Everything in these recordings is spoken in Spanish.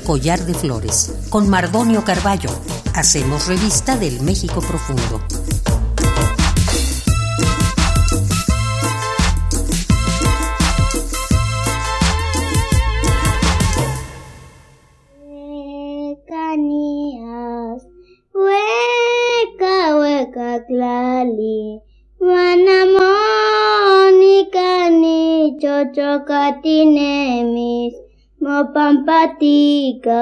Collar de Flores. Con Mardonio Carballo, hacemos revista del México Profundo. hueca, hueca, clali, manamoni, cani, chochocatinemis mopampatika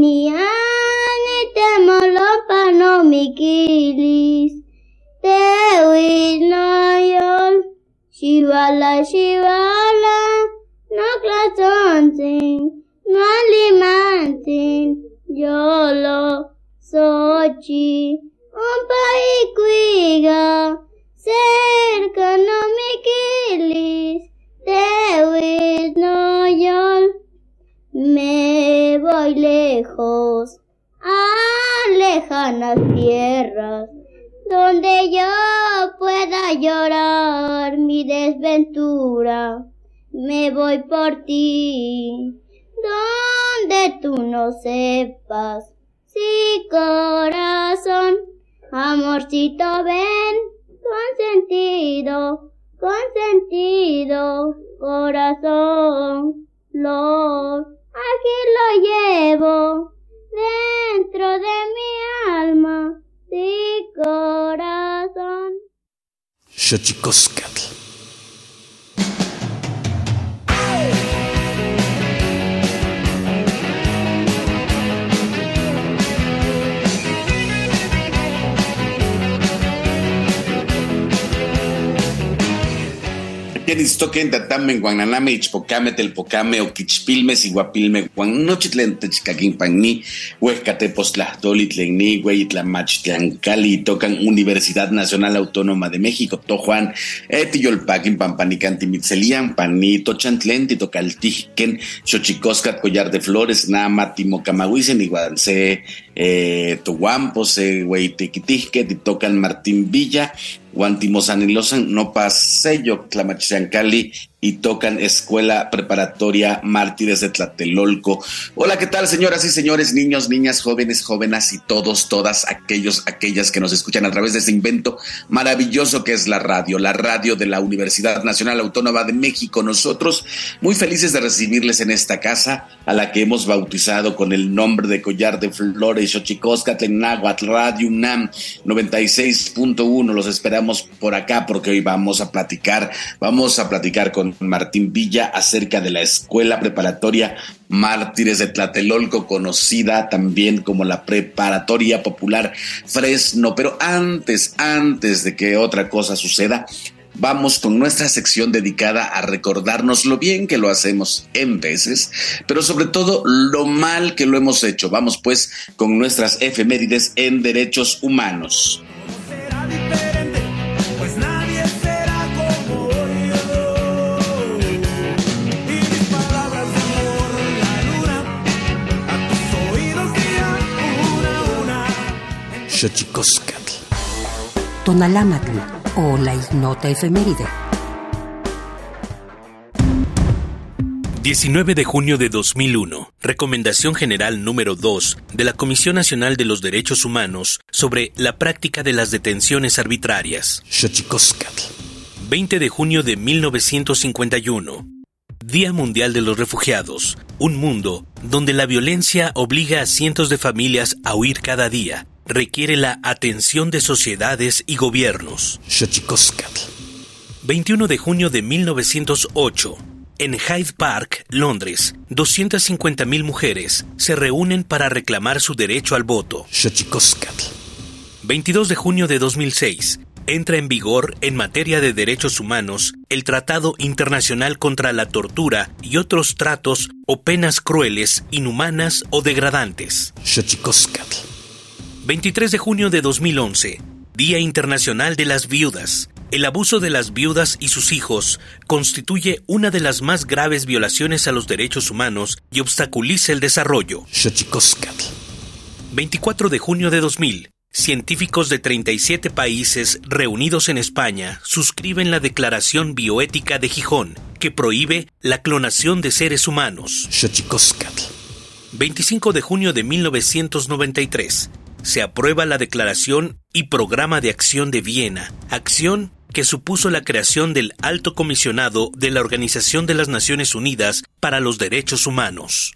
niani temolopano mikilis tewinoyol shivala shivala no clatontin no limantin yolo sochi un paikuiga cerca no mikilis tewinoyol me voy lejos a lejanas tierras donde yo pueda llorar mi desventura. Me voy por ti, donde tú no sepas. Sí, corazón, amorcito, ven, consentido, consentido, corazón, Lord. Aquí lo llevo dentro de mi alma, sí corazón. Toquen tatamen guananame ichpocame telpocame o quichpilme siguapilme guan nochitlen techcaquinpanni huescatepostlastoli tlenni hueyitlamachtiancali tocan Universidad Nacional Autónoma de México to Juan etiyolpaquin pampanicantimitselian pani tochantlen titocaltijquen xochicoscat collar de flores nama timocamahuisen igual se eh, Tohuampo, se Hueytequitijque, tocan Martín Villa, Guantimosanilosan, no pasello, Cali y tocan Escuela Preparatoria Mártires de Tlatelolco. Hola, ¿qué tal, señoras y señores, niños, niñas, jóvenes, jóvenes y todos, todas aquellos, aquellas que nos escuchan a través de este invento maravilloso que es la radio, la radio de la Universidad Nacional Autónoma de México. Nosotros muy felices de recibirles en esta casa a la que hemos bautizado con el nombre de Collar de Flores, Xochicosca, Tlenáhuatl, Radio UNAM 96.1. Los esperamos por acá porque hoy vamos a platicar, vamos a platicar con Martín Villa acerca de la Escuela Preparatoria Mártires de Tlatelolco, conocida también como la Preparatoria Popular Fresno. Pero antes, antes de que otra cosa suceda, vamos con nuestra sección dedicada a recordarnos lo bien que lo hacemos en veces, pero sobre todo lo mal que lo hemos hecho. Vamos pues con nuestras efemérides en derechos humanos. Xochicoscatl. Tonalámatl o la ignota efeméride. 19 de junio de 2001. Recomendación General número 2 de la Comisión Nacional de los Derechos Humanos sobre la práctica de las detenciones arbitrarias. Xochicoscatl. 20 de junio de 1951. Día Mundial de los Refugiados. Un mundo donde la violencia obliga a cientos de familias a huir cada día requiere la atención de sociedades y gobiernos. 21 de junio de 1908. En Hyde Park, Londres, 250.000 mujeres se reúnen para reclamar su derecho al voto. 22 de junio de 2006. entra en vigor en materia de derechos humanos el Tratado Internacional contra la Tortura y otros tratos o penas crueles, inhumanas o degradantes. 23 de junio de 2011, Día Internacional de las Viudas. El abuso de las viudas y sus hijos constituye una de las más graves violaciones a los derechos humanos y obstaculiza el desarrollo. 24 de junio de 2000. Científicos de 37 países reunidos en España suscriben la Declaración Bioética de Gijón, que prohíbe la clonación de seres humanos. 25 de junio de 1993. Se aprueba la Declaración y Programa de Acción de Viena, acción que supuso la creación del Alto Comisionado de la Organización de las Naciones Unidas para los Derechos Humanos.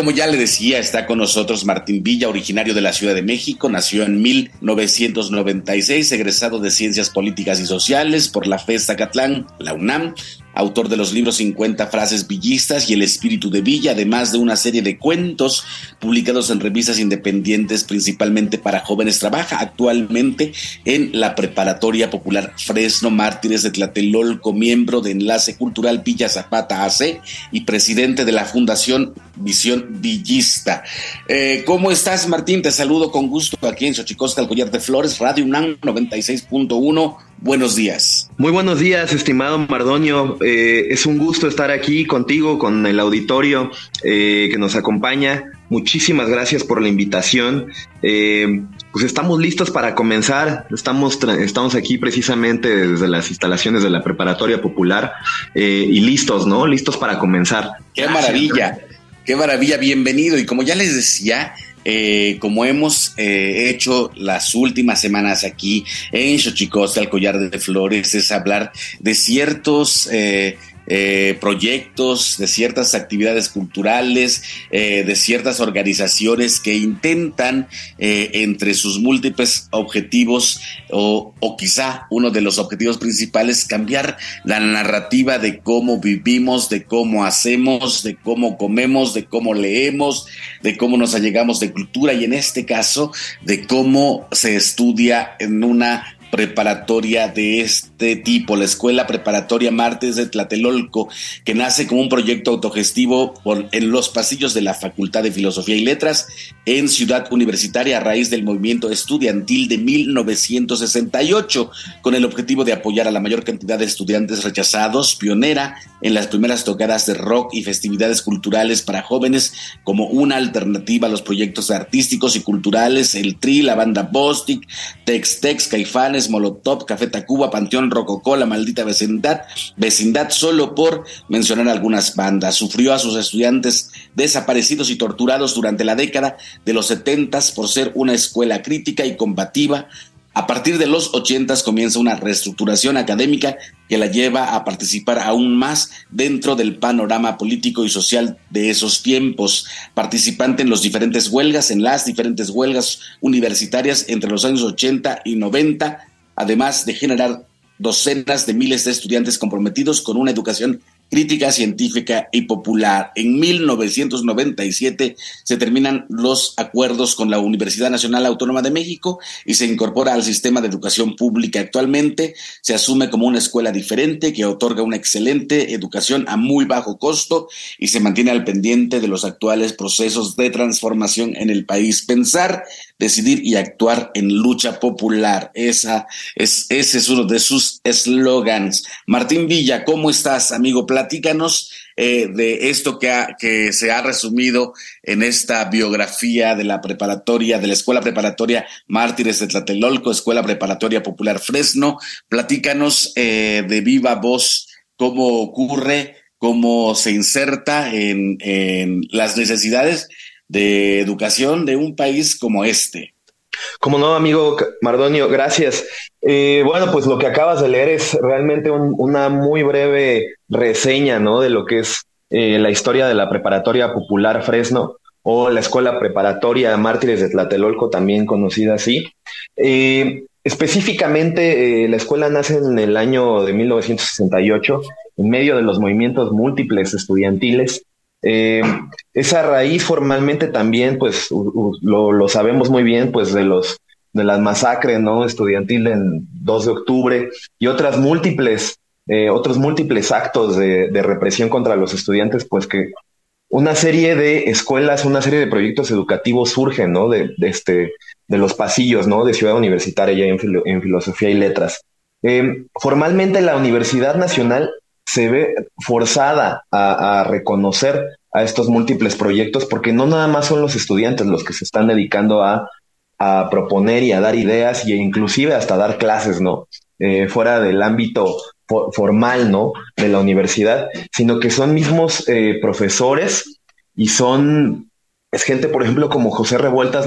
Como ya le decía, está con nosotros Martín Villa, originario de la Ciudad de México, nació en 1996, egresado de Ciencias Políticas y Sociales por la FES Zacatlán, la UNAM, autor de los libros 50 frases villistas y El espíritu de Villa, además de una serie de cuentos publicados en revistas independientes principalmente para jóvenes. Trabaja actualmente en la Preparatoria Popular Fresno Mártires de Tlatelolco, miembro de Enlace Cultural Villa Zapata AC y presidente de la Fundación Visión Villista. Eh, ¿Cómo estás, Martín? Te saludo con gusto aquí en Xochicosca, el de Flores, Radio UNAM 96.1 Buenos días. Muy buenos días, estimado Mardonio. Eh, es un gusto estar aquí contigo, con el auditorio eh, que nos acompaña. Muchísimas gracias por la invitación. Eh, pues estamos listos para comenzar. Estamos, estamos aquí precisamente desde las instalaciones de la Preparatoria Popular y listos, ¿no? Listos para comenzar. Qué maravilla, qué maravilla, bienvenido. Y como ya les decía, eh, como hemos eh, hecho las últimas semanas aquí en Xochicosta, el collar de flores, es hablar de ciertos eh, eh, proyectos, de ciertas actividades culturales, eh, de ciertas organizaciones que intentan eh, entre sus múltiples objetivos o, o, quizá uno de los objetivos principales cambiar la narrativa de cómo vivimos, de cómo hacemos, de cómo comemos, de cómo leemos, de cómo nos allegamos de cultura y en este caso de cómo se estudia en una preparatoria de este tipo, la Escuela Preparatoria Martes de Tlatelolco, que nace como un proyecto autogestivo en los pasillos de la Facultad de Filosofía y Letras en Ciudad Universitaria a raíz del movimiento estudiantil de 1968, con el objetivo de apoyar a la mayor cantidad de estudiantes rechazados, pionera en las primeras tocadas de rock y festividades culturales para jóvenes como una alternativa a los proyectos artísticos y culturales, el TRI, la banda Bostic, Tex Tex, Caifanes, Molotov, Café Tacuba, Panteón Rococó, La Maldita Vecindad, Vecindad, solo por mencionar algunas bandas. Sufrió a sus estudiantes desaparecidos y torturados durante la década de los setentas por ser una escuela crítica y combativa a partir de los ochentas comienza una reestructuración académica que la lleva a participar aún más dentro del panorama político y social de esos tiempos, participante en los diferentes huelgas, en las diferentes huelgas universitarias entre los años 80 y 90, además de generar docenas de miles de estudiantes comprometidos con una educación crítica científica y popular. En 1997 se terminan los acuerdos con la Universidad Nacional Autónoma de México y se incorpora al sistema de educación pública. Actualmente se asume como una escuela diferente que otorga una excelente educación a muy bajo costo y se mantiene al pendiente de los actuales procesos de transformación en el país. Pensar, decidir y actuar en lucha popular. Esa es, ese es uno de sus eslogans. Martín Villa, ¿cómo estás, amigo? Platícanos eh, de esto que, que se ha resumido en esta biografía de la preparatoria, de la Escuela Preparatoria Mártires de Tlatelolco, Escuela Preparatoria Popular Fresno. Platícanos eh, de viva voz cómo ocurre, cómo se inserta en, en las necesidades de educación de un país como este. Como no, amigo Mardonio, gracias. Eh, bueno, pues lo que acabas de leer es realmente una muy breve reseña, ¿no? De lo que es la historia de la preparatoria popular Fresno o la Escuela Preparatoria Mártires de Tlatelolco, también conocida así. específicamente, la escuela nace en el año de 1968 en medio de los movimientos múltiples estudiantiles eh, esa raíz formalmente también, pues lo, sabemos muy bien, pues de los de las masacres no estudiantil en 2 de octubre y otras múltiples eh, otros múltiples actos de, represión contra los estudiantes, pues que una serie de escuelas, una serie de proyectos educativos surgen, ¿no? De, este, de los pasillos, ¿no? De Ciudad Universitaria ya en, Filosofía y Letras. Eh, formalmente la Universidad Nacional se ve forzada a, reconocer a estos múltiples proyectos porque no nada más son los estudiantes los que se están dedicando a, proponer y a dar ideas e inclusive hasta dar clases, ¿no? Eh, fuera del ámbito formal, ¿no? De la universidad, sino que son mismos eh, profesores y son, es gente, por ejemplo, como José Revueltas,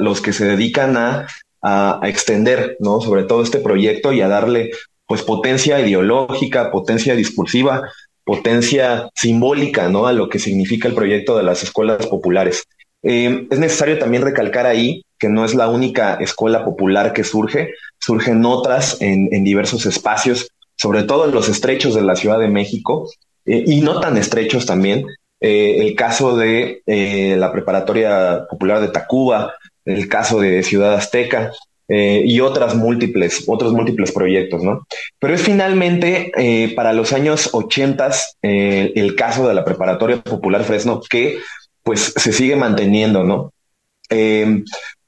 los que se dedican a, a, extender, ¿no? Sobre todo este proyecto y a darle pues potencia ideológica, potencia discursiva, potencia simbólica, ¿no? A lo que significa el proyecto de las escuelas populares. Eh, es necesario también recalcar ahí que no es la única escuela popular que surge, surgen otras en, diversos espacios, sobre todo en los estrechos de la Ciudad de México, eh, y no tan estrechos también. Eh, el caso de la Preparatoria Popular de Tacuba, el caso de Ciudad Azteca, eh, y otras múltiples, otros múltiples proyectos, ¿no? Pero es finalmente eh, para los años 80 eh, el caso de la preparatoria popular Fresno que pues se sigue manteniendo, ¿no?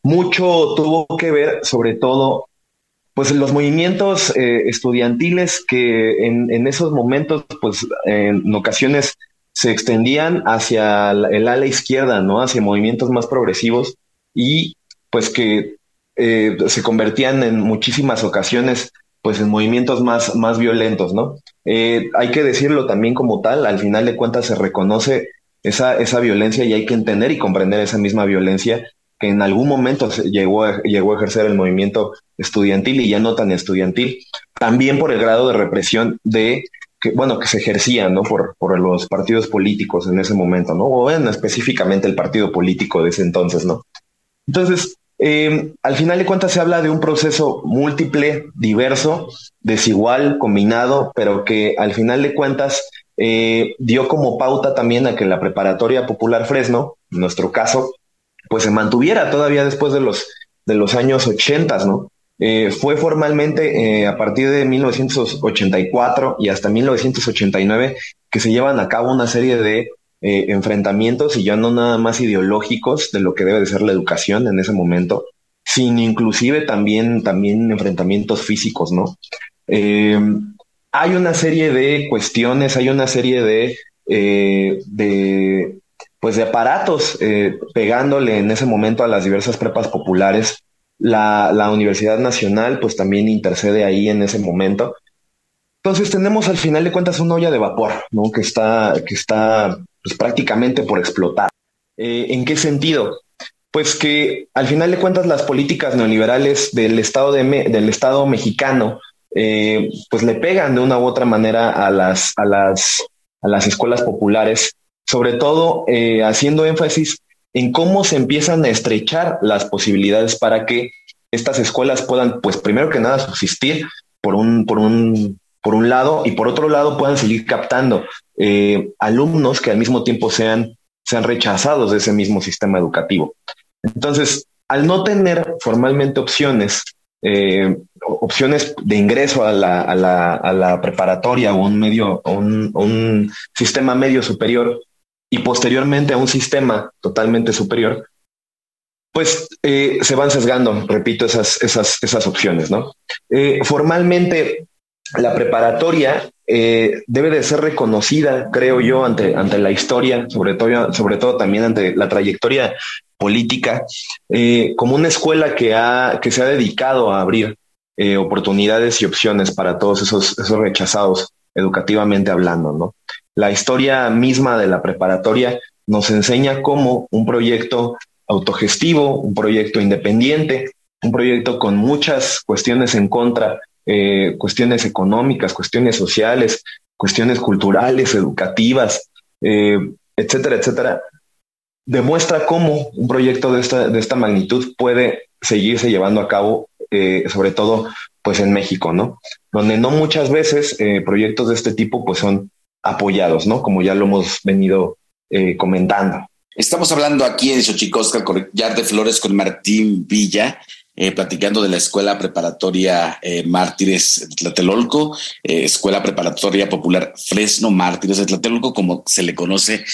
mucho tuvo que ver sobre todo pues los movimientos estudiantiles que en, en, esos momentos pues en ocasiones se extendían hacia el ala izquierda, ¿no? Hacia movimientos más progresivos y pues que eh, se convertían en muchísimas ocasiones pues en movimientos más, más violentos, ¿no? Eh, hay que decirlo también como tal, al final de cuentas se reconoce esa, esa violencia y hay que entender y comprender esa misma violencia que en algún momento llegó a, llegó a ejercer el movimiento estudiantil y ya no tan estudiantil, también por el grado de represión de que, bueno, que se ejercía, ¿no? Por, por los partidos políticos en ese momento, ¿no? O en específicamente el partido político de ese entonces, ¿no? Entonces, eh, al final de cuentas se habla de un proceso múltiple, diverso, desigual, combinado, pero que al final de cuentas eh, dio como pauta también a que la preparatoria popular Fresno, en nuestro caso, pues se mantuviera todavía después de los, de los años 80, ¿no? Eh, fue formalmente a partir de 1984 y hasta 1989 que se llevan a cabo una serie de eh, enfrentamientos y ya no nada más ideológicos de lo que debe de ser la educación en ese momento, sino inclusive también, también enfrentamientos físicos, ¿no? Eh, hay una serie de cuestiones, hay una serie de, eh, de pues de aparatos pegándole en ese momento a las diversas prepas populares. La, la Universidad Nacional pues también intercede ahí en ese momento. Entonces tenemos al final de cuentas una olla de vapor, ¿no? Que está, que está pues, prácticamente por explotar. Eh, ¿En qué sentido? Pues que al final de cuentas las políticas neoliberales del Estado, de del estado mexicano eh, pues le pegan de una u otra manera a las, a las, a las escuelas populares, sobre todo eh, haciendo énfasis en cómo se empiezan a estrechar las posibilidades para que estas escuelas puedan, pues primero que nada, subsistir por un, por un, por un lado, y por otro lado puedan seguir captando eh, alumnos que al mismo tiempo sean, sean rechazados de ese mismo sistema educativo. Entonces, al no tener formalmente opciones, eh, opciones de ingreso a la, a la, a la preparatoria o un medio, un, un sistema medio superior y posteriormente a un sistema totalmente superior, pues eh, se van sesgando, repito, esas, esas, esas opciones, ¿no? formalmente, la preparatoria eh, debe de ser reconocida, creo yo, ante, ante la historia, sobre todo, sobre todo también ante la trayectoria política, eh, como una escuela que, ha, que se ha dedicado a abrir eh, oportunidades y opciones para todos esos, esos rechazados, educativamente hablando, ¿no? La historia misma de la preparatoria nos enseña cómo un proyecto autogestivo, un proyecto independiente, un proyecto con muchas cuestiones en contra eh, cuestiones económicas, cuestiones sociales, cuestiones culturales, educativas, etcétera, etcétera, demuestra cómo un proyecto de esta, de esta magnitud puede seguirse llevando a cabo, sobre todo pues en México, ¿no? Donde no muchas veces proyectos de este tipo pues son apoyados, ¿no? Como ya lo hemos venido comentando. Estamos hablando aquí en Xochicosca, Collar de Flores, con Martín Villa, eh, platicando de la Escuela Preparatoria eh, Mártires de Tlatelolco, eh, Escuela Preparatoria Popular Fresno Mártires de Tlatelolco, como se le conoce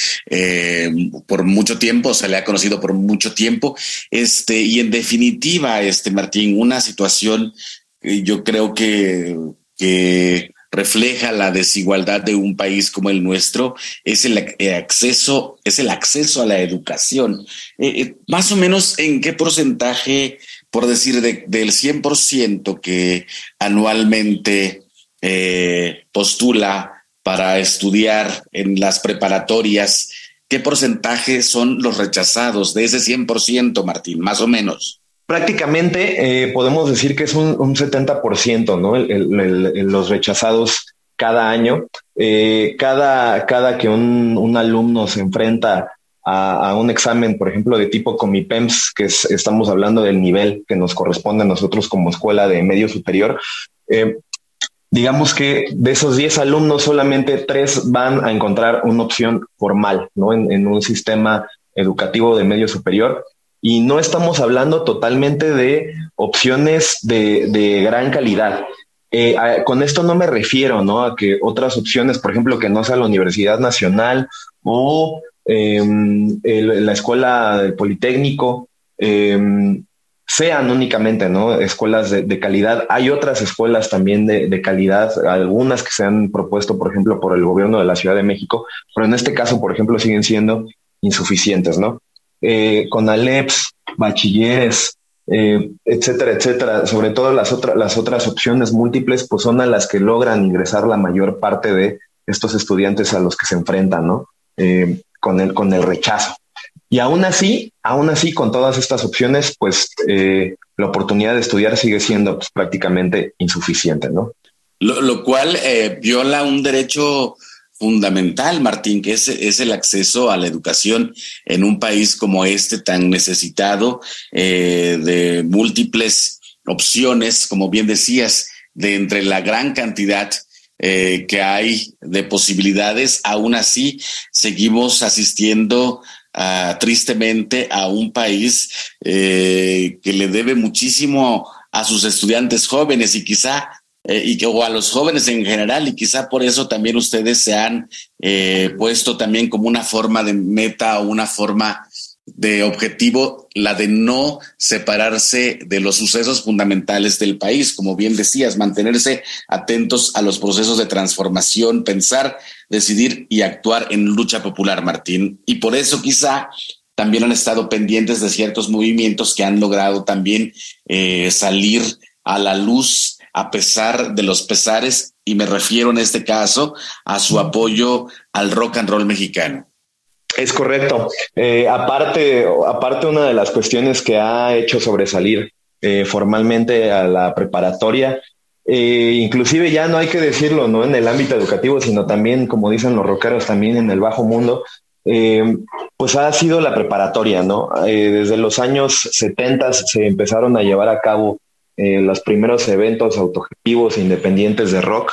por mucho tiempo, se le ha conocido por mucho tiempo. Este, y en definitiva, este Martín, una situación yo creo que, que refleja la desigualdad de un país como el nuestro es el acceso, es el acceso a la educación. Más o menos en qué porcentaje, por decir, del 100% que anualmente postula para estudiar en las preparatorias, ¿qué porcentaje son los rechazados de ese 100%, Martín, más o menos? prácticamente eh, podemos decir que es un, 70%, ¿no? los rechazados cada año. Eh, cada, cada que un, alumno se enfrenta a, un examen, por ejemplo, de tipo Comipems, que estamos hablando del nivel que nos corresponde a nosotros como escuela de medio superior, eh, digamos que de esos 10 alumnos, solamente 3 van a encontrar una opción formal, ¿no? En, un sistema educativo de medio superior y no estamos hablando totalmente de opciones de, gran calidad. Eh, con esto no me refiero ¿no? a que otras opciones, por ejemplo, que no sea la Universidad Nacional o em, la Escuela del Politécnico, em, sean únicamente ¿no? escuelas de, calidad. Hay otras escuelas también de, calidad, algunas que se han propuesto, por ejemplo, por el gobierno de la Ciudad de México, pero en este caso, por ejemplo, siguen siendo insuficientes, ¿no? eh, con Aleps, bachilleres, eh, etcétera, etcétera. Sobre todo las, otras las otras opciones múltiples, pues son a las que logran ingresar la mayor parte de estos estudiantes a los que se enfrentan, ¿no? Eh, con, el, con el rechazo. Y aún así, aún así, con todas estas opciones, pues eh, la oportunidad de estudiar sigue siendo pues, prácticamente insuficiente, ¿no? Lo, cual viola un derecho fundamental, Martín, que es, es, el acceso a la educación en un país como este tan necesitado eh, de múltiples opciones, como bien decías, de entre la gran cantidad eh, que hay de posibilidades, aún así seguimos asistiendo uh, tristemente a un país eh, que le debe muchísimo a sus estudiantes jóvenes y quizá eh, y que, o a los jóvenes en general, y quizá por eso también ustedes se han eh, puesto también como una forma de meta o una forma de objetivo la de no separarse de los sucesos fundamentales del país, como bien decías, mantenerse atentos a los procesos de transformación, pensar, decidir y actuar en lucha popular, Martín. Y por eso quizá también han estado pendientes de ciertos movimientos que han logrado también eh, salir a la luz a pesar de los pesares, y me refiero en este caso a su apoyo al rock and roll mexicano. Es correcto. Eh, aparte, aparte, una de las cuestiones que ha hecho sobresalir eh, formalmente a la preparatoria, eh, inclusive ya no hay que decirlo, no en el ámbito educativo, sino también, como dicen los rockeros, también en el bajo mundo, pues ha sido la preparatoria, ¿no? desde los años 70 se empezaron a llevar a cabo los primeros eventos autogestivos independientes de rock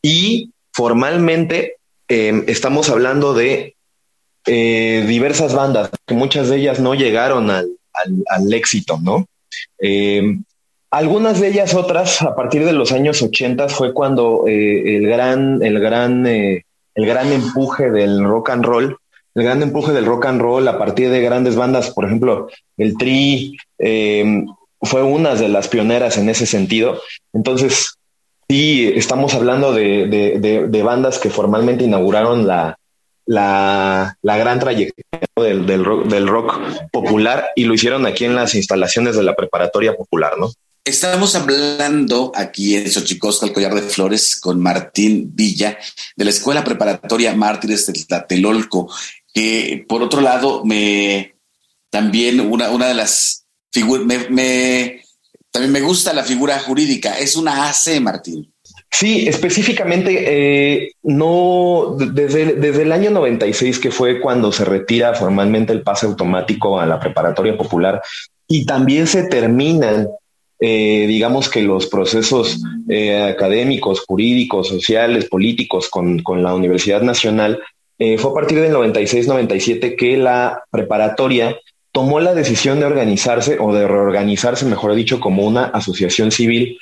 y formalmente estamos hablando de eh, diversas bandas, que muchas de ellas no llegaron al, éxito, ¿no? Em, algunas de ellas, otras, a partir de los años 80 fue cuando eh, el gran, el gran, el gran empuje del rock and roll, el gran empuje del rock and roll a partir de grandes bandas, por ejemplo, el Tri, eh, fue una de las pioneras en ese sentido. Entonces, sí, estamos hablando de, bandas que formalmente inauguraron la, la, gran trayectoria del, del, rock, popular y lo hicieron aquí en las instalaciones de la preparatoria popular, ¿no? Estamos hablando aquí en Xochicosca, el collar de flores, con Martín Villa, de la Escuela Preparatoria Mártires de Tlatelolco, que por otro lado, me también una, una de las me, también me gusta la figura jurídica. Es una AC, Martín. Sí, específicamente, eh, no, desde, desde el año 96, que fue cuando se retira formalmente el pase automático a la preparatoria popular, y también se terminan, eh, digamos que los procesos eh, académicos, jurídicos, sociales, políticos con, con la Universidad Nacional, fue a partir del 96-97 que la preparatoria tomó la decisión de organizarse o de reorganizarse, mejor dicho, como una asociación civil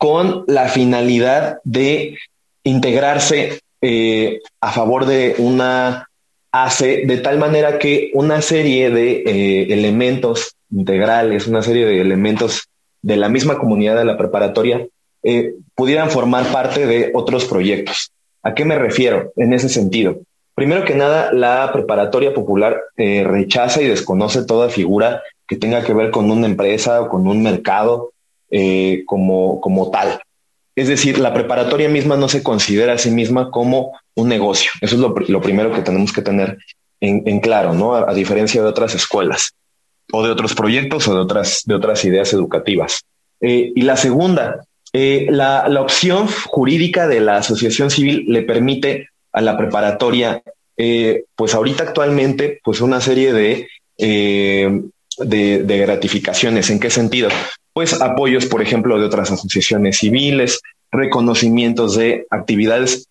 con la finalidad de integrarse eh, a favor de una ACE, de tal manera que una serie de eh, elementos integrales, una serie de elementos de la misma comunidad de la preparatoria, eh, pudieran formar parte de otros proyectos. ¿A qué me refiero en ese sentido? Primero que nada, la preparatoria popular rechaza y desconoce toda figura que tenga que ver con una empresa o con un mercado eh, como, como tal. Es decir, la preparatoria misma no se considera a sí misma como un negocio. Eso es lo, primero que tenemos que tener en, claro, ¿no? A, diferencia de otras escuelas o de otros proyectos o de otras, de otras ideas educativas. Eh, y la segunda, eh, la, la, opción jurídica de la asociación civil le permite a la preparatoria, pues ahorita actualmente, pues una serie de, de, gratificaciones. ¿En qué sentido? Pues apoyos, por ejemplo, de otras asociaciones civiles, reconocimientos de actividades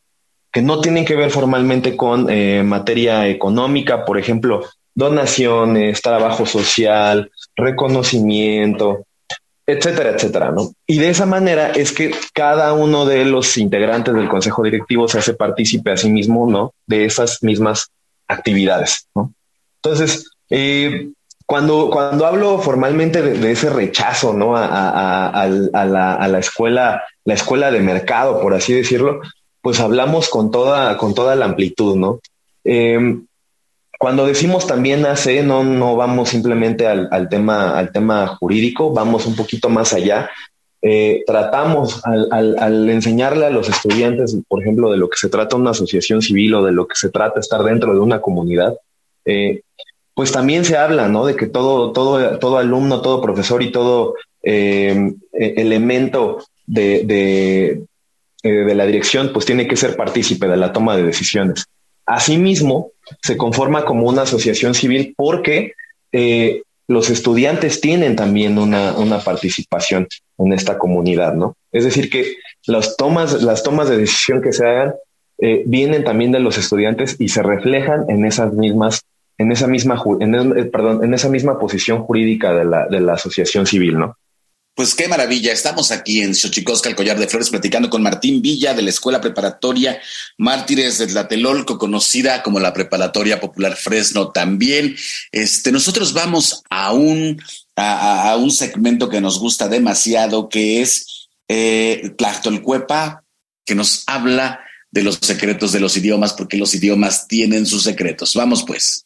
que no tienen que ver formalmente con eh, materia económica, por ejemplo, donaciones, trabajo social, reconocimiento, etcétera, etcétera, ¿no? Y de esa manera es que cada uno de los integrantes del consejo directivo se hace partícipe a sí mismo, ¿no? De esas mismas actividades, ¿no? Entonces, eh, cuando, cuando hablo formalmente de, ese rechazo ¿no? A, a, la, a, la, escuela, la escuela de mercado, por así decirlo, pues hablamos con toda, con toda la amplitud, ¿no? Em, cuando decimos también AC, no, no vamos simplemente al, tema, al tema jurídico, vamos un poquito más allá. Eh, tratamos al, al, al, enseñarle a los estudiantes, por ejemplo, de lo que se trata una asociación civil o de lo que se trata estar dentro de una comunidad, eh, pues también se habla, ¿no? De que todo, todo, todo alumno, todo profesor y todo eh, e, elemento de, eh, de, la dirección, pues tiene que ser partícipe de la toma de decisiones. Asimismo, se conforma como una asociación civil porque eh, los estudiantes tienen también una, una, participación en esta comunidad, ¿no? Es decir, que las tomas, las tomas de decisión que se hagan vienen también de los estudiantes y se reflejan en esas mismas en esa misma, en, eh, perdón, en esa misma posición jurídica de la, de la asociación civil, ¿no? Pues qué maravilla. Estamos aquí en Xochicosca, el collar de flores, platicando con Martín Villa de la Escuela Preparatoria Mártires de Tlatelolco, conocida como la Preparatoria Popular Fresno también. Este, nosotros vamos a un, a, un segmento que nos gusta demasiado, que es eh, Tlachtolcuepa, que nos habla de los secretos de los idiomas, porque los idiomas tienen sus secretos. Vamos pues.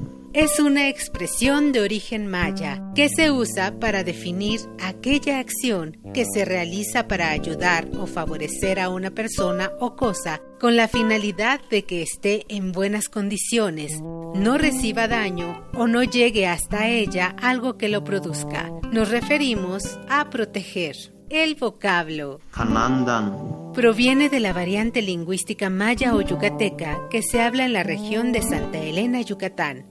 Es una expresión de origen maya que se usa para definir aquella acción que se realiza para ayudar o favorecer a una persona o cosa con la finalidad de que esté en buenas condiciones, no reciba daño o no llegue hasta ella algo que lo produzca. Nos referimos a proteger. El vocablo proviene de la variante lingüística maya o yucateca que se habla en la región de Santa Elena, Yucatán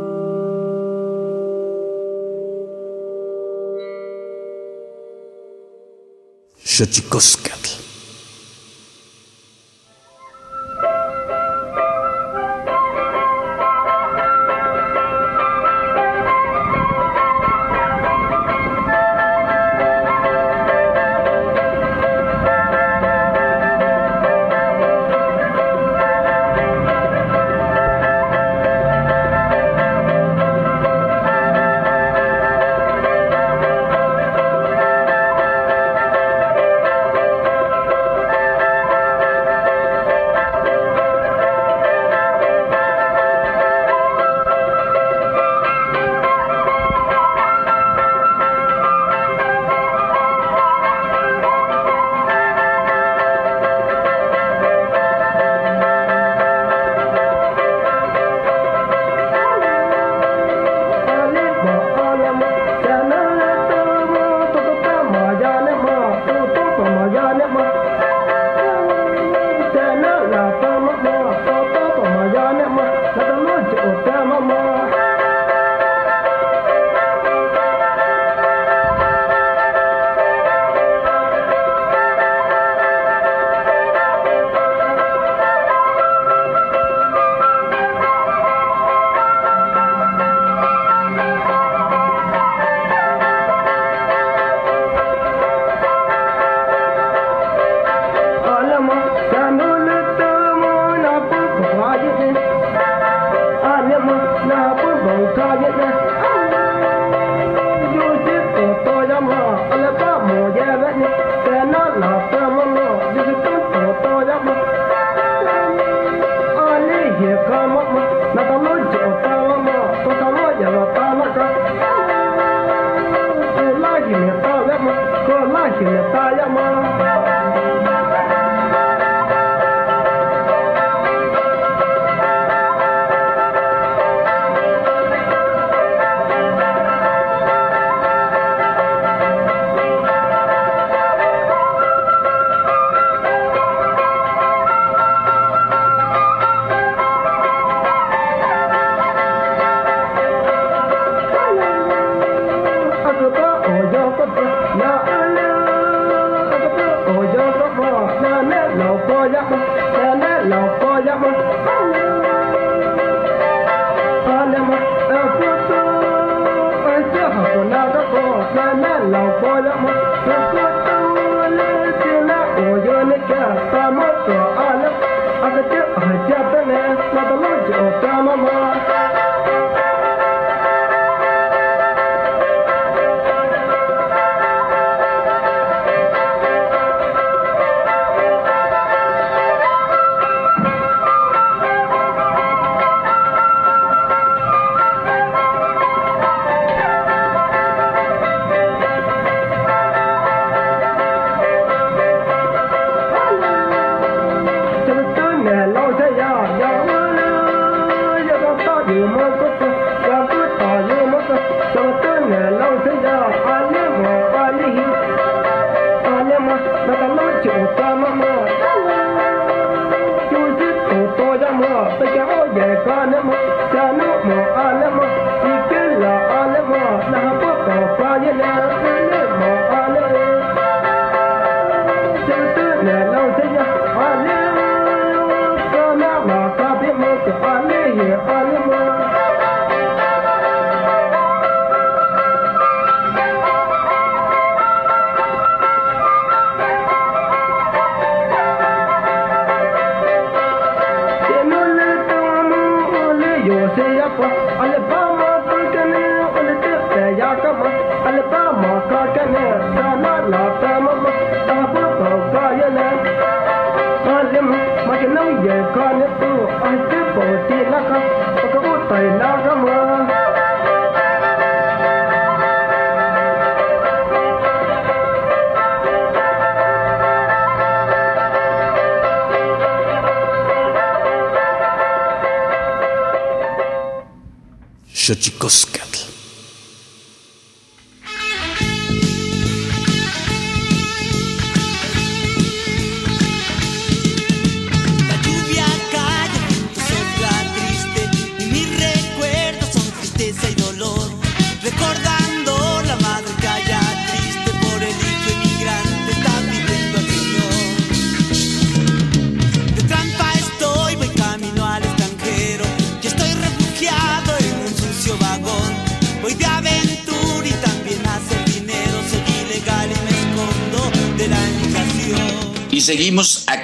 Xochicoscatl. seguimos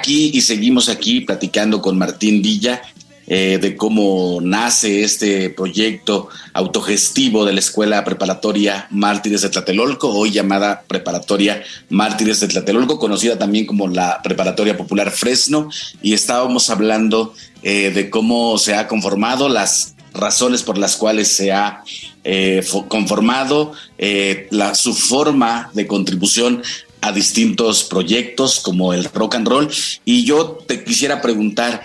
y seguimos aquí platicando con Martín Villa eh, de cómo nace este proyecto autogestivo de la Escuela Preparatoria Mártires de Tlatelolco, hoy llamada Preparatoria Mártires de Tlatelolco, conocida también como la Preparatoria Popular Fresno, y estábamos hablando eh, de cómo se ha conformado, las razones por las cuales se ha eh, conformado, su forma de contribución a distintos proyectos como el rock and roll. Y yo te quisiera preguntar,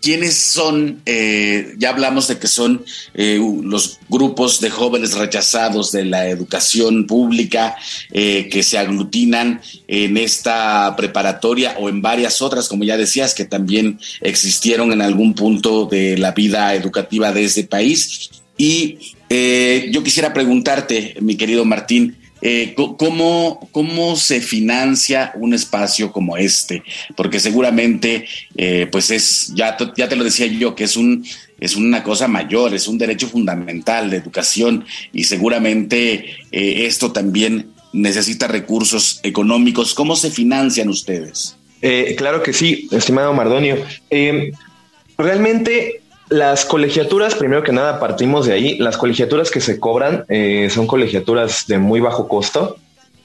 ¿quiénes son, eh, ya hablamos de que son eh, los grupos de jóvenes rechazados de la educación pública eh, que se aglutinan en esta preparatoria o en varias otras, como ya decías, que también existieron en algún punto de la vida educativa de este país? Y yo quisiera preguntarte, mi querido Martín, eh, ¿cómo, ¿Cómo se financia un espacio como este? Porque seguramente, eh, pues es, ya, ya te lo decía yo, que es un es una cosa mayor, es un derecho fundamental de educación y seguramente eh, esto también necesita recursos económicos. ¿Cómo se financian ustedes? claro que sí, estimado Mardonio. realmente las colegiaturas, primero que nada, partimos de ahí. Las colegiaturas que se cobran eh, son colegiaturas de muy bajo costo,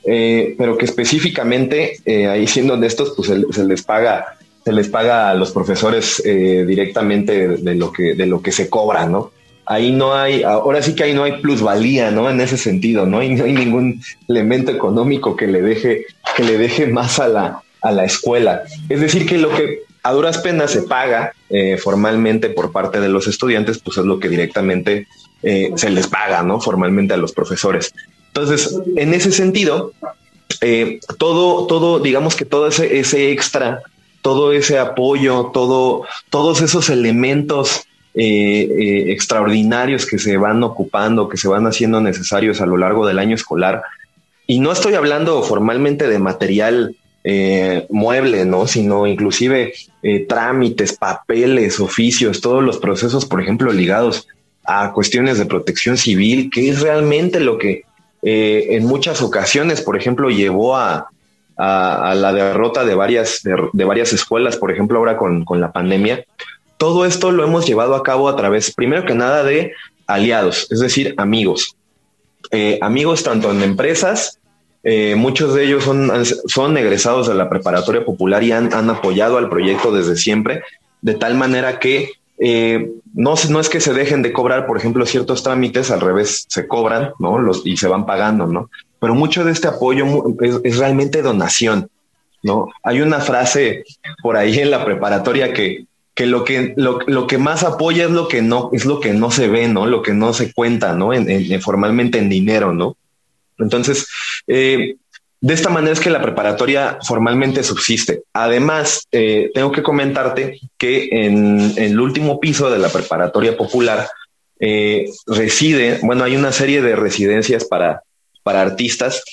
eh, pero que específicamente, eh, ahí siendo honestos, pues se, les paga, se les paga a los profesores directamente de, lo que, de lo que se cobra, ¿no? Ahí no hay, ahora sí que ahí no hay plusvalía, ¿no? En ese sentido, ¿no? Y no hay ningún elemento económico que le deje, que le deje más a la, a la escuela. Es decir, que lo que a duras penas se paga eh, formalmente por parte de los estudiantes, pues es lo que directamente eh, se les paga, ¿no? Formalmente a los profesores. Entonces, en ese sentido, eh, todo, todo, digamos que todo ese, ese extra, todo ese apoyo, todo, todos esos elementos extraordinarios que se van ocupando, que se van haciendo necesarios a lo largo del año escolar, y no estoy hablando formalmente de material eh, mueble, ¿no? Sino inclusive eh, trámites, papeles, oficios, todos los procesos, por ejemplo, ligados a cuestiones de protección civil, que es realmente lo que eh, en muchas ocasiones, por ejemplo, llevó a, la derrota de varias, de, varias escuelas, por ejemplo, ahora con, con la pandemia. Todo esto lo hemos llevado a cabo a través, primero que nada, de aliados, es decir, amigos. amigos tanto en empresas eh, muchos de ellos son, son egresados de la preparatoria popular y han, apoyado al proyecto desde siempre, de tal manera que eh, no, no es que se dejen de cobrar, por ejemplo, ciertos trámites, al revés, se cobran, ¿no? Y se van pagando, ¿no? Pero mucho de este apoyo es, realmente donación, ¿no? Hay una frase por ahí en la preparatoria que, que lo que lo, que más apoya es lo que no es lo que no se ve, ¿no? Lo que no se cuenta, ¿no? formalmente en dinero, ¿no? Entonces, eh, de esta manera es que la preparatoria formalmente subsiste. Además, eh, tengo que comentarte que en, el último piso de la preparatoria popular eh, reside, bueno, hay una serie de residencias para, para artistas.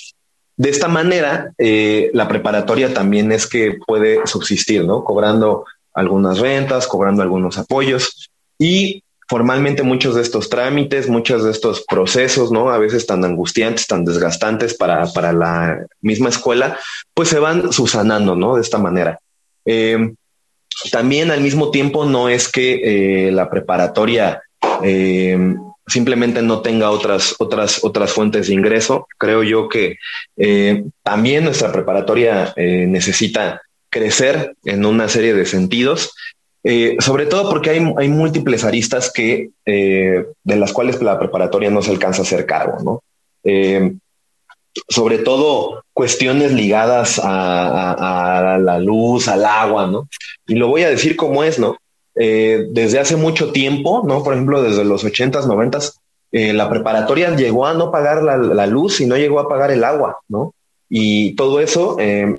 De esta manera, la preparatoria también es que puede subsistir, ¿no? Cobrando algunas rentas, cobrando algunos apoyos y formalmente muchos de estos trámites, muchos de estos procesos, ¿no? A veces tan angustiantes, tan desgastantes para, para la misma escuela, pues se van subsanando, ¿no? De esta manera. Eh, también al mismo tiempo no es que eh, la preparatoria eh, simplemente no tenga otras, otras, otras fuentes de ingreso. Creo yo que también nuestra preparatoria necesita crecer en una serie de sentidos eh, sobre todo porque hay, hay múltiples aristas que, eh, de las cuales la preparatoria no se alcanza a hacer cargo, ¿no? Eh, sobre todo cuestiones ligadas a, la luz, al agua, ¿no? Y lo voy a decir como es, ¿no? desde hace mucho tiempo, ¿no? Por ejemplo, desde los 80s, 90s, la preparatoria llegó a no pagar la, la, luz y no llegó a pagar el agua, ¿no? Y todo eso, eh,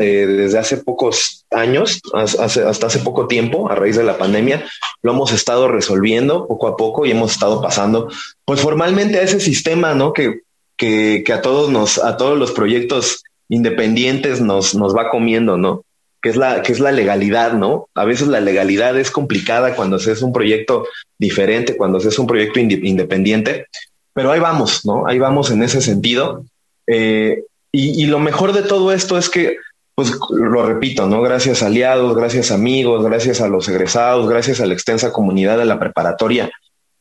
eh, desde hace pocos años, hasta hace poco tiempo, a raíz de la pandemia, lo hemos estado resolviendo poco a poco y hemos estado pasando, pues formalmente a ese sistema, ¿no? Que, que, que a todos nos, a todos los proyectos independientes nos, nos va comiendo, ¿no? Que es la, que es la legalidad, ¿no? A veces la legalidad es complicada cuando se es un proyecto diferente, cuando se es un proyecto independiente, pero ahí vamos, ¿no? Ahí vamos en ese sentido. Eh, y, lo mejor de todo esto es que, pues lo repito, ¿no? Gracias a aliados, gracias a amigos, gracias a los egresados, gracias a la extensa comunidad de la preparatoria,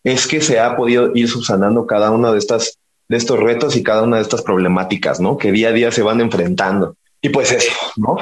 es que se ha podido ir subsanando cada uno de estas de estos retos y cada una de estas problemáticas, ¿no? Que día a día se van enfrentando. Y pues eso, ¿no?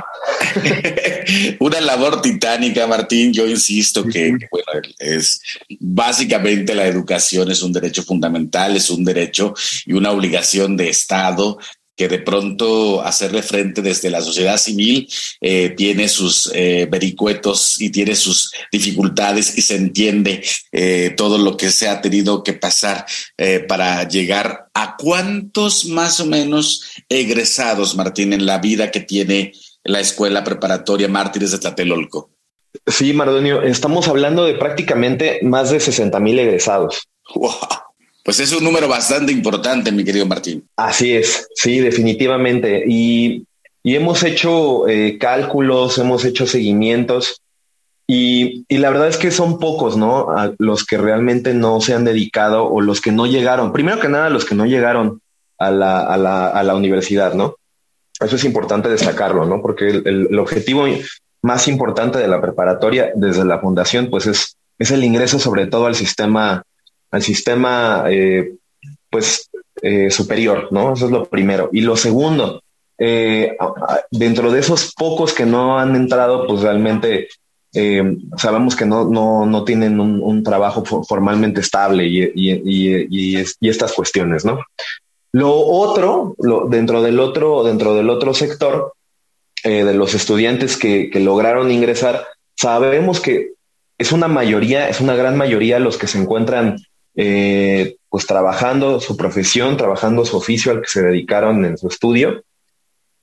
Una labor titánica, Martín. Yo insisto que, bueno, es básicamente la educación es un derecho fundamental, es un derecho y una obligación de Estado que de pronto hacerle frente desde la sociedad civil eh, tiene sus eh, vericuetos y tiene sus dificultades y se entiende eh, todo lo que se ha tenido que pasar para llegar a cuántos más o menos egresados, Martín, en la vida que tiene la escuela preparatoria Mártires de Tlatelolco. Sí, Mardonio, estamos hablando de prácticamente más de 60 mil egresados. Wow. Pues es un número bastante importante, mi querido Martín. Así es, sí, definitivamente. Y, hemos hecho eh, cálculos, hemos hecho seguimientos y, la verdad es que son pocos, ¿no? los que realmente no se han dedicado o los que no llegaron. Primero que nada, los que no llegaron a la, a la, a la universidad, ¿no? Eso es importante destacarlo, ¿no? Porque el, el, objetivo más importante de la preparatoria desde la fundación, pues es, es el ingreso sobre todo al sistema al sistema eh, pues eh, superior, ¿no? Eso es lo primero. Y lo segundo, eh, dentro de esos pocos que no han entrado, pues realmente sabemos que no, no, no tienen un, trabajo formalmente estable y, y, y, estas cuestiones, ¿no? Lo otro, lo, dentro del otro, dentro del otro sector, de los estudiantes que, que lograron ingresar, sabemos que es una mayoría, es una gran mayoría los que se encuentran eh, pues trabajando su profesión, trabajando su oficio al que se dedicaron en su estudio.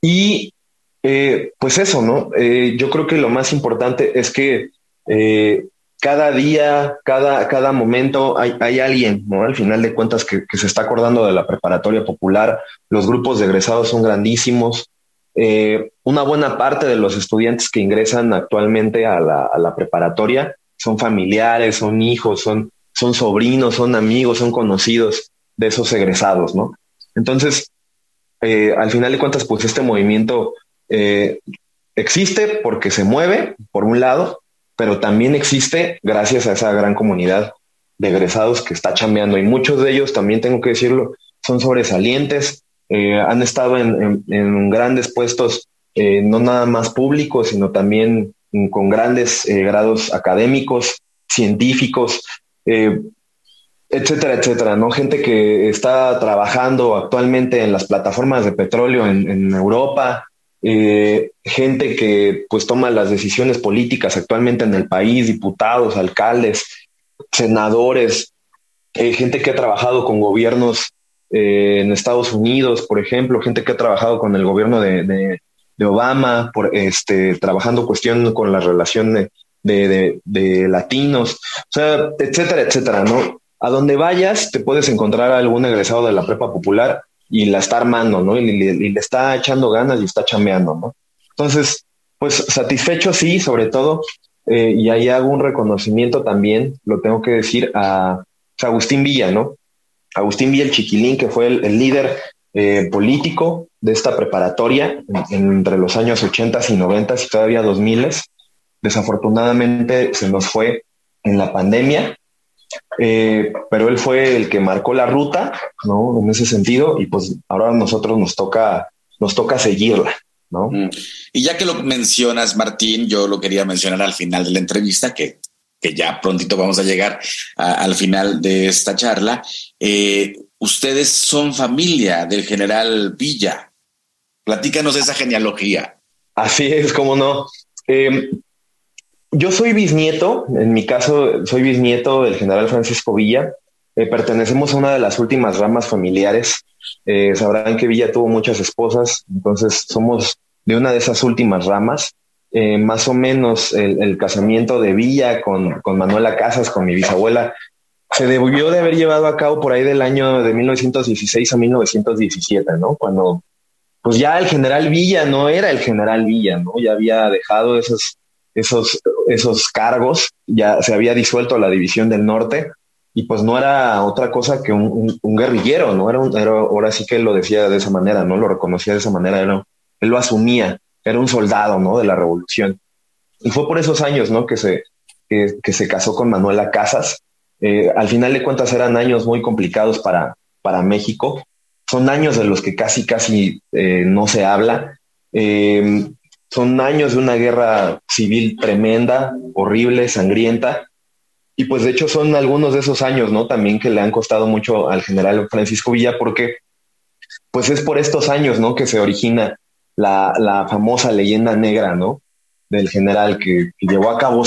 Y eh, pues eso, ¿no? Eh, yo creo que lo más importante es que cada día, cada, cada momento hay, hay, alguien, ¿no? Al final de cuentas que, se está acordando de la preparatoria popular, los grupos de egresados son grandísimos, eh, una buena parte de los estudiantes que ingresan actualmente a la, preparatoria son familiares, son hijos, son, son sobrinos, son amigos, son conocidos de esos egresados, ¿no? Entonces, eh, al final de cuentas, pues este movimiento eh, existe porque se mueve, por un lado, pero también existe gracias a esa gran comunidad de egresados que está chambeando y muchos de ellos, también tengo que decirlo, son sobresalientes, eh, han estado en, grandes puestos, no nada más públicos, sino también con grandes grados académicos, científicos, etcétera, etcétera, ¿no? Gente que está trabajando actualmente en las plataformas de petróleo en, Europa, gente que pues toma las decisiones políticas actualmente en el país, diputados, alcaldes, senadores, gente que ha trabajado con gobiernos eh, en Estados Unidos, por ejemplo, gente que ha trabajado con el gobierno de, Obama, por, este, trabajando cuestión con la relación de, latinos, o sea, etcétera, etcétera, ¿no? A donde vayas te puedes encontrar a algún egresado de la prepa popular y la está armando, ¿no? Y, le está echando ganas y está chambeando, ¿no? Entonces, pues satisfecho sí, sobre todo, eh, y ahí hago un reconocimiento también, lo tengo que decir, a Agustín Villa, ¿no? Agustín Villa el Chiquilín, que fue el, líder eh, político de esta preparatoria entre los años 80 y 90 y todavía 2000. Desafortunadamente se nos fue en la pandemia, eh, pero él fue el que marcó la ruta, ¿no? En ese sentido, y pues ahora a nosotros nos toca, nos toca seguirla. ¿No? Mm. Y ya que lo mencionas, Martín, yo lo quería mencionar al final de la entrevista, que que ya prontito vamos a llegar al final de esta charla. Eh, ustedes son familia del general Villa. Platícanos esa genealogía. Así es, como no. Em, yo soy bisnieto, en mi caso soy bisnieto del general Francisco Villa. Eh, pertenecemos a una de las últimas ramas familiares. Eh, sabrán que Villa tuvo muchas esposas, entonces somos de una de esas últimas ramas. Eh, más o menos el, casamiento de Villa con, con, Manuela Casas, con mi bisabuela, se debió de haber llevado a cabo por ahí del año de 1916 a 1917, ¿no? Cuando pues ya el general Villa no era el general Villa, ¿no? Ya había dejado esos, esos, esos cargos, ya se había disuelto la división del norte y pues no era otra cosa que un, guerrillero, ¿no? Era, un, era, ahora sí que él lo decía de esa manera, ¿no? Lo reconocía de esa manera, él lo asumía era un soldado, ¿no? De la revolución. Y fue por esos años, ¿no? Que se, que, se casó con Manuela Casas. Eh, al final de cuentas eran años muy complicados para, para México. Son años de los que casi, casi eh, no se habla. Em, son años de una guerra civil tremenda, horrible, sangrienta. Y pues de hecho son algunos de esos años, ¿no? También que le han costado mucho al general Francisco Villa porque pues es por estos años, ¿no? Que se origina la, famosa leyenda negra, ¿no? Del general que, llevó a cabo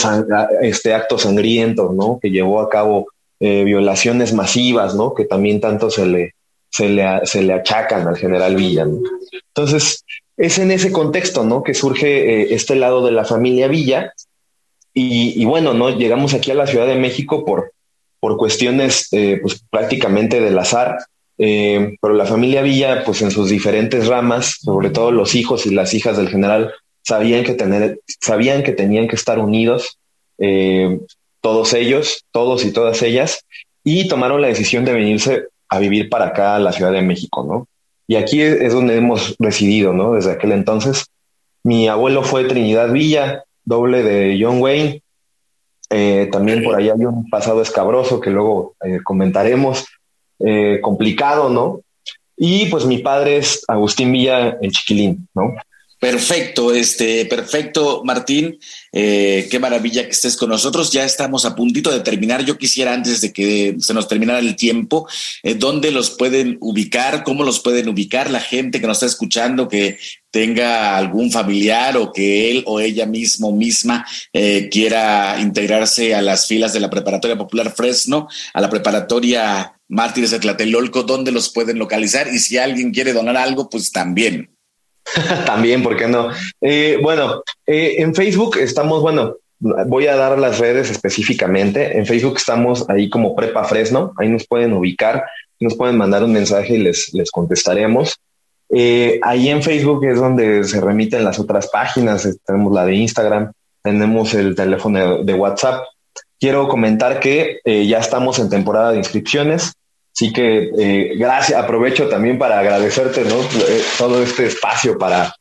este acto sangriento, ¿no? Que llevó a cabo eh, violaciones masivas, ¿no? Que también tanto se le, se le, se le achacan al general Villa. Entonces, es en ese contexto, ¿no? Que surge eh, este lado de la familia Villa. Y, bueno, ¿no? Llegamos aquí a la Ciudad de México por, por cuestiones, eh, pues prácticamente del azar. Eh, pero la familia Villa, pues en sus diferentes ramas, sobre todo los hijos y las hijas del general, sabían que, tener, sabían que tenían que estar unidos, todos ellos, todos y todas ellas, y tomaron la decisión de venirse a vivir para acá, a la Ciudad de México, ¿no? Y aquí es, donde hemos residido, ¿no? Desde aquel entonces. Mi abuelo fue Trinidad Villa, doble de John Wayne. Eh, también por ahí hay un pasado escabroso que luego comentaremos. Eh, complicado, ¿no? Y pues mi padre es Agustín Villa en Chiquilín, ¿no? Perfecto, este, perfecto, Martín. Eh, qué maravilla que estés con nosotros. Ya estamos a puntito de terminar. Yo quisiera, antes de que se nos terminara el tiempo, eh, dónde los pueden ubicar, cómo los pueden ubicar la gente que nos está escuchando, que tenga algún familiar o que él o ella mismo misma eh, quiera integrarse a las filas de la Preparatoria Popular Fresno, a la Preparatoria Mártires de Tlatelolco, dónde los pueden localizar y si alguien quiere donar algo, pues también. también, ¿por qué no? Eh, bueno, eh, en Facebook estamos, bueno, voy a dar las redes específicamente. En Facebook estamos ahí como Prepa Fresno, ahí nos pueden ubicar, nos pueden mandar un mensaje y les, les contestaremos. Eh, ahí en Facebook es donde se remiten las otras páginas, tenemos la de Instagram, tenemos el teléfono de, WhatsApp. Quiero comentar que ya estamos en temporada de inscripciones, así que eh, gracias, aprovecho también para agradecerte ¿no? todo este espacio para,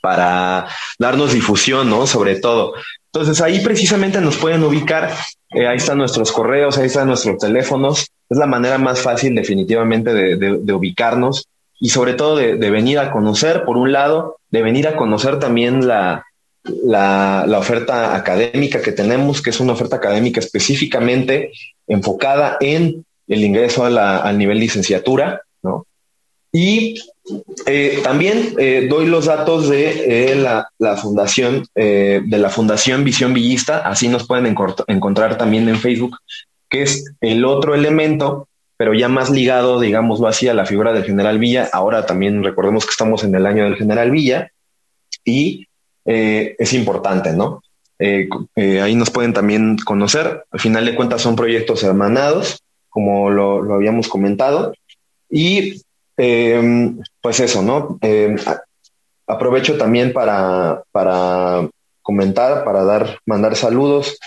para darnos difusión, ¿no? Sobre todo. Entonces ahí precisamente nos pueden ubicar, ahí están nuestros correos, ahí están nuestros teléfonos, es la manera más fácil definitivamente de ubicarnos y sobre todo de, venir a conocer, por un lado, de venir a conocer también la, la, oferta académica que tenemos, que es una oferta académica específicamente enfocada en el ingreso al nivel licenciatura, ¿no? Y eh, también eh, doy los datos de eh, la, la, fundación, de la Fundación Visión Villista, así nos pueden encontrar también en Facebook, que es el otro elemento pero ya más ligado, digámoslo así, a la figura del general Villa. Ahora también recordemos que estamos en el año del general Villa y es importante, ¿no? Ahí nos pueden también conocer. Al final de cuentas son proyectos hermanados, como lo, habíamos comentado. Y pues eso, ¿no? aprovecho también para, para comentar, para dar, mandar saludos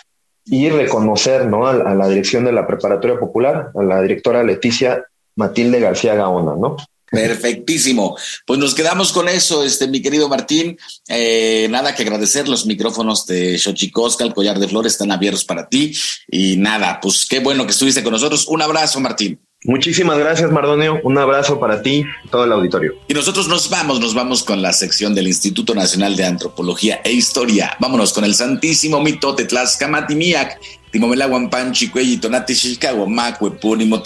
y reconocer ¿no? a, la dirección de la Preparatoria Popular, a la directora Leticia Matilde García Gaona, ¿no? Perfectísimo. Pues nos quedamos con eso, este, mi querido Martín. Eh, nada que agradecer, los micrófonos de Xochicosca, el collar de flores están abiertos para ti. Y nada, pues qué bueno que estuviste con nosotros. Un abrazo, Martín. Muchísimas gracias, Mardonio. Un abrazo para ti y todo el auditorio. Y nosotros nos vamos, nos vamos con la sección del Instituto Nacional de Antropología e Historia. Vámonos con el santísimo mito de Tlaxcamatimiac, Timomelaguampan, Chicuey, Tonati, Chicago, Macue, Punimo,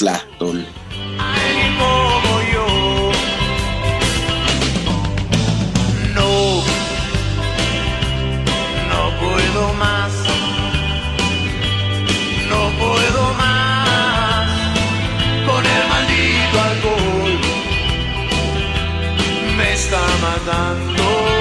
nadando.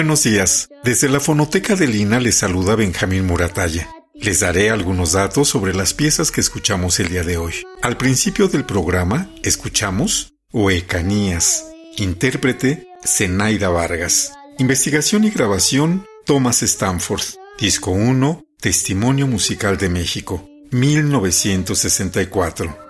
Buenos días. Desde la fonoteca de Lina les saluda Benjamín Muratalla. Les daré algunos datos sobre las piezas que escuchamos el día de hoy. Al principio del programa escuchamos Huecanías, intérprete Zenaida Vargas, investigación y grabación Thomas Stanford, disco 1, Testimonio Musical de México, 1964.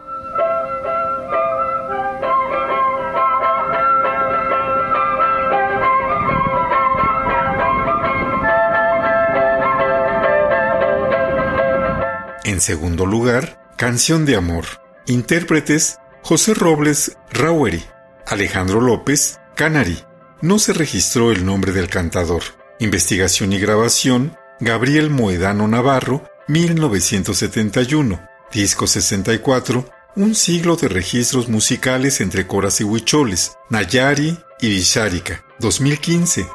En segundo lugar, Canción de Amor. Intérpretes José Robles Raueri, Alejandro López Canari. No se registró el nombre del cantador. Investigación y grabación Gabriel Moedano Navarro, 1971. Disco 64. Un siglo de registros musicales entre coras y huicholes. Nayari y Visharika, 2015.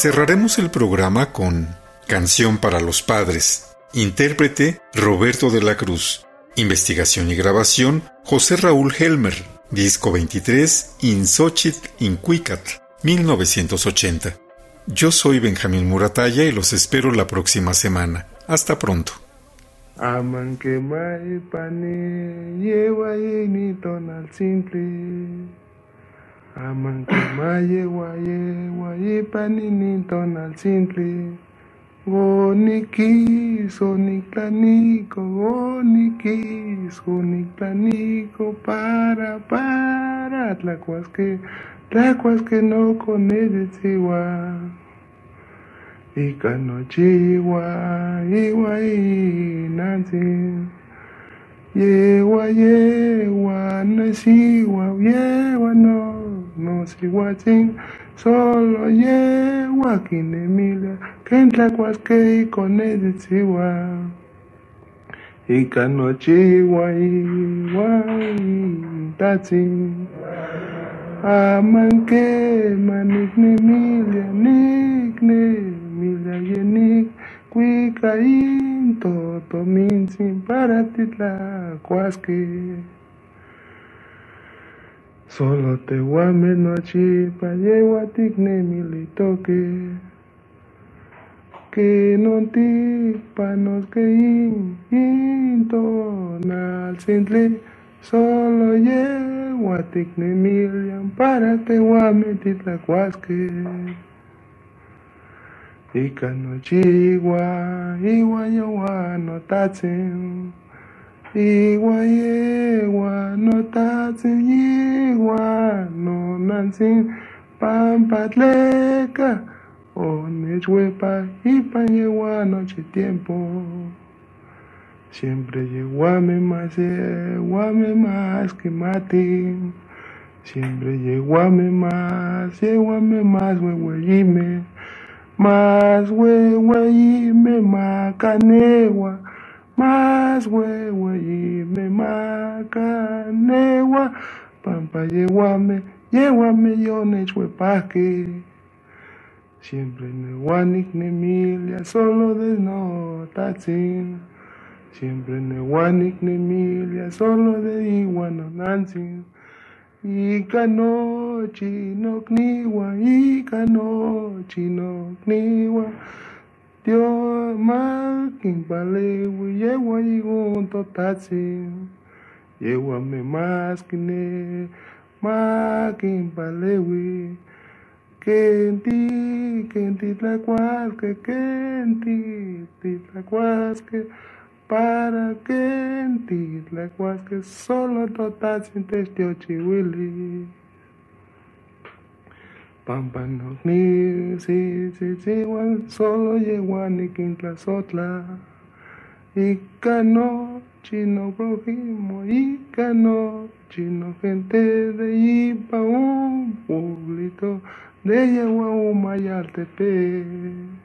Cerraremos el programa con Canción para los Padres, intérprete Roberto de la Cruz, investigación y grabación José Raúl Helmer, disco 23 In Xochitl in 1980. Yo soy Benjamín Murataya y los espero la próxima semana. Hasta pronto. Amanque mai pane yewa ni tonal simple. Amanque mai yewa yewa ye pani ni tonal simple. Gonikis, oniklanico, gonikis, oniklanico, para, para, tlacuasque, tlacuasque no con el ikanochiwa iwa inansi yewa yewa nasiwa yewa no no siwatzin solo yewa kinemilia kentlakuaske ikonetziwa ikanochiwa iwa intatsin amanke maniknemilia nikne familia yenik cuicaín todo mintzin para titlacuasque solo te guame nochi pa yegua militoque. Que no ti panos que in intonal simple solo yegua ticnemilian para te guame iwa yawa no tatsin. Iwa yewa no tatsin, iwa no nansin. Pampatleka, o nechwepa, ipa yewa noche tiempo. Siempre yeguame más, yeguame más que matin. Siempre yeguame más, yeguame más, huehueyime más wewe ime makanewa más wewe ime makanewa pampa yewame yewame yone chwepake siempre newanik nemilia solo de notatzin siempre newanik nemilia solo de iwanonantzin Ikano chino kniwa, ikano chino kniwa. Dios makin palewi, yewa igun totatsi. Yewa me maskine, makin palewi. Kenti, kenti tlacuasque, kenti, tlacuasque. Para que en ti que solo total sin testio chihuili. Pampa no ni si si si solo llegó a ni sotla. Y cano chino prójimo y cano chino gente de ipa un público de yegua un mayaltepe.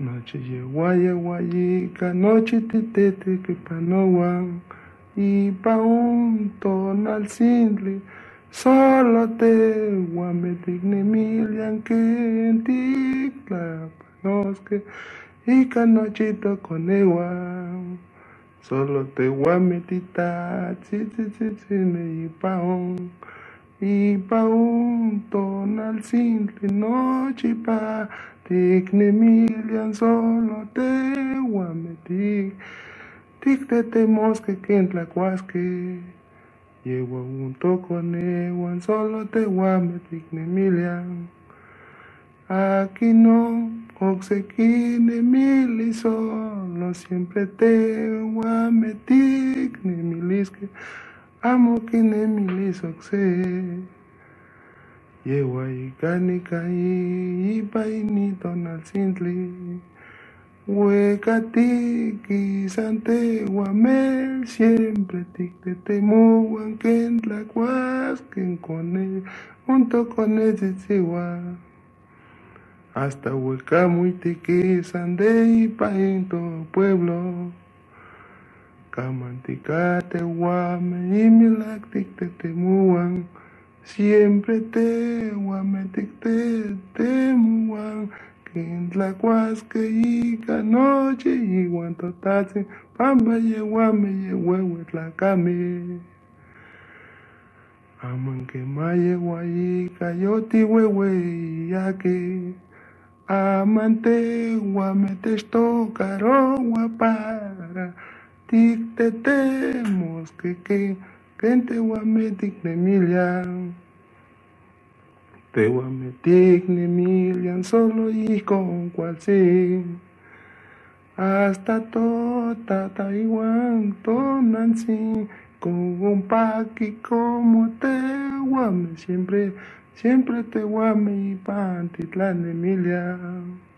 Noche yeguaya guayica, noche titete que panowan, y pa un tonal simple, solo te guametigne milian que en ti panosque, y canochito con solo te guametita, chi chi chi chi y pa un, y pa un tonal simple, noche pa Tik ne milian solo te guametik. Tik te te mosque que en tlacuasque. Llevo un toco neguan solo te guametik ne milian. Aquí no, oxequine solo siempre te guametik ne milisque. Amo que ne milis oxe. Yewa ikani kai ipaini tonal sintli. Huecatiki sante guamel siempre tic te temuan que en tlacuasquen con él junto con ese chihuahua. Hasta hueca muy tiqui sande y pa en todo pueblo. Camanticate guame y milactic te temuan. Siempre te guametic te temuan, que en tlacuasque y canoche y guantotace, pamba ye guame ye huehue tlacame. Amanque maye guayica, yo ti huehue, ya que amante guamete esto caro guapara, tic te temos que que gente guametic de milian. Te guametic de milian solo y con cual sí. Hasta tota Taiwán, tonancy con un paqui como te guame, siempre, siempre te guame y pantitlán.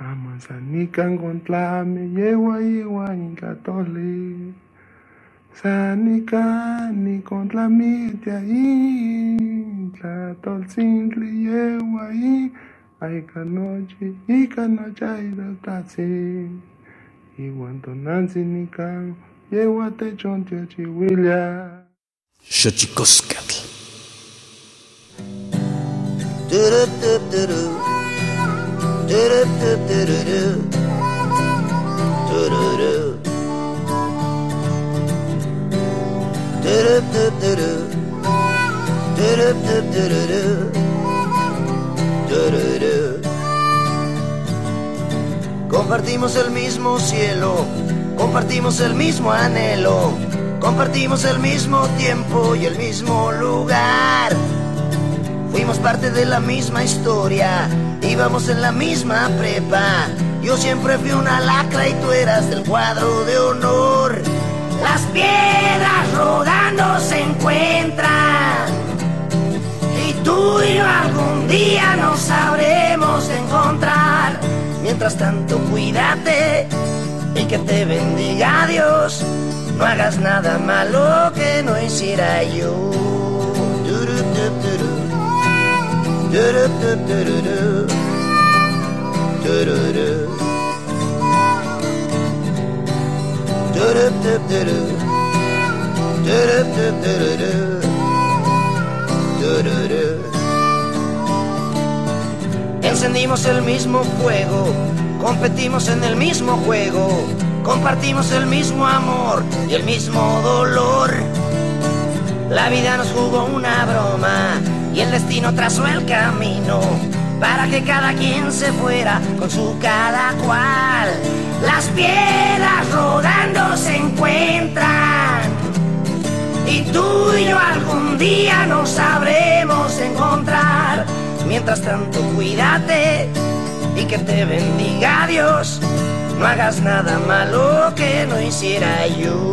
Amanzanican contlame, yegua yegua incatole. Sanican ni contra mi te ahí, la tolcintli yegua y ay canoche, y canoche y datase. Iwanto Nancy Nikan, Yewate Chontio Chihuilla. Xochicoscatl. Compartimos el mismo cielo, compartimos el mismo anhelo, compartimos el mismo tiempo y el mismo lugar. Fuimos parte de la misma historia, íbamos en la misma prepa. Yo siempre fui una lacra y tú eras del cuadro de honor. Las piedras rodando se encuentran y tú y yo algún día nos sabremos encontrar. Mientras tanto, cuídate y que te bendiga Dios. No hagas nada malo que no hiciera yo. Encendimos el mismo fuego, competimos en el mismo juego, compartimos el mismo amor y el mismo dolor. La vida nos jugó una broma y el destino trazó el camino para que cada quien se fuera con su cada cual. Las piedras rodando se encuentran y tú y yo algún día nos sabremos encontrar. Mientras tanto, cuídate y que te bendiga Dios. No hagas nada malo que no hiciera yo.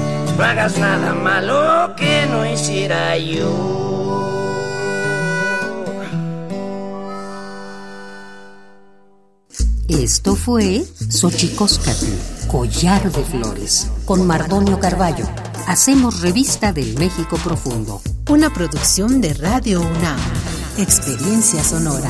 No hagas nada malo que no hiciera yo. Esto fue Xochicóscatl, Collar de Flores, con Mardonio Carballo. Hacemos revista del México Profundo. Una producción de Radio UNAM. Experiencia sonora.